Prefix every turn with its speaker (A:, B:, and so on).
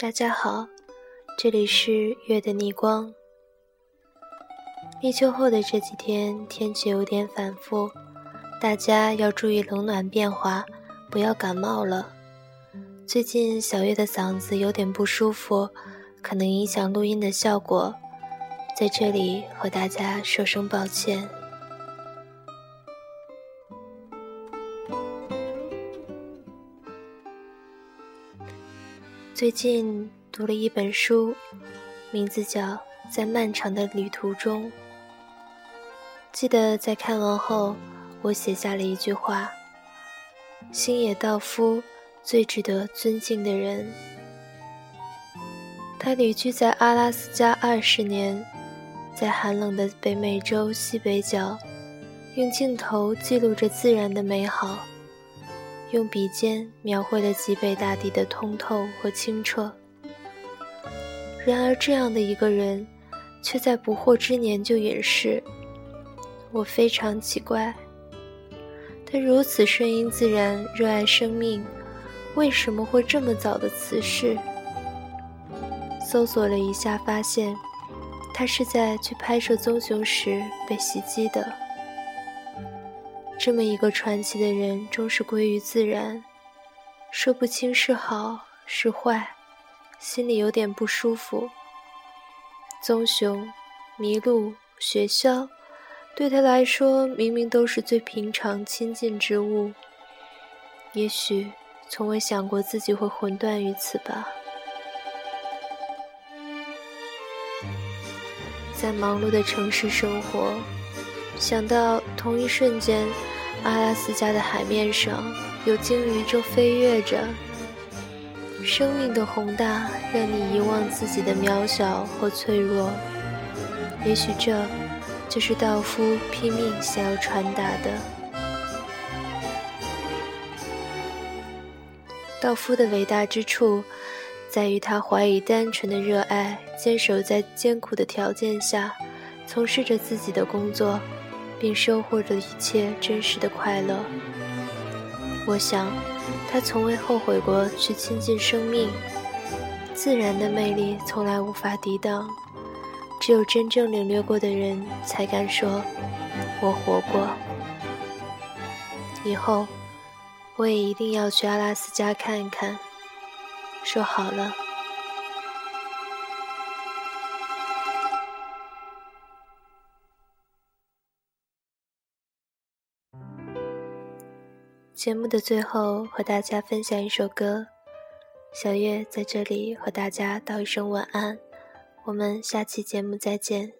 A: 大家好，这里是月的逆光。立秋后的这几天天气有点反复，大家要注意冷暖变化，不要感冒了。最近小月的嗓子有点不舒服，可能影响录音的效果，在这里和大家说声抱歉。最近读了一本书，名字叫《在漫长的旅途中》。记得在看完后，我写下了一句话：“星野道夫最值得尊敬的人。他旅居在阿拉斯加二十年，在寒冷的北美洲西北角，用镜头记录着自然的美好。”用笔尖描绘了极北大地的通透和清澈。然而，这样的一个人，却在不惑之年就隐世。我非常奇怪，他如此顺应自然、热爱生命，为什么会这么早的辞世？搜索了一下，发现他是在去拍摄棕熊时被袭击的。这么一个传奇的人，终是归于自然，说不清是好是坏，心里有点不舒服。棕熊、麋鹿、雪橇，对他来说明明都是最平常亲近之物。也许从未想过自己会魂断于此吧。在忙碌的城市生活，想到同一瞬间。阿拉斯加的海面上有鲸鱼正飞跃着。生命的宏大让你遗忘自己的渺小或脆弱。也许这就是道夫拼命想要传达的。道夫的伟大之处，在于他怀以单纯的热爱，坚守在艰苦的条件下，从事着自己的工作。并收获着一切真实的快乐。我想，他从未后悔过去亲近生命。自然的魅力从来无法抵挡，只有真正领略过的人才敢说：“我活过。”以后，我也一定要去阿拉斯加看一看。说好了。节目的最后，和大家分享一首歌。小月在这里和大家道一声晚安，我们下期节目再见。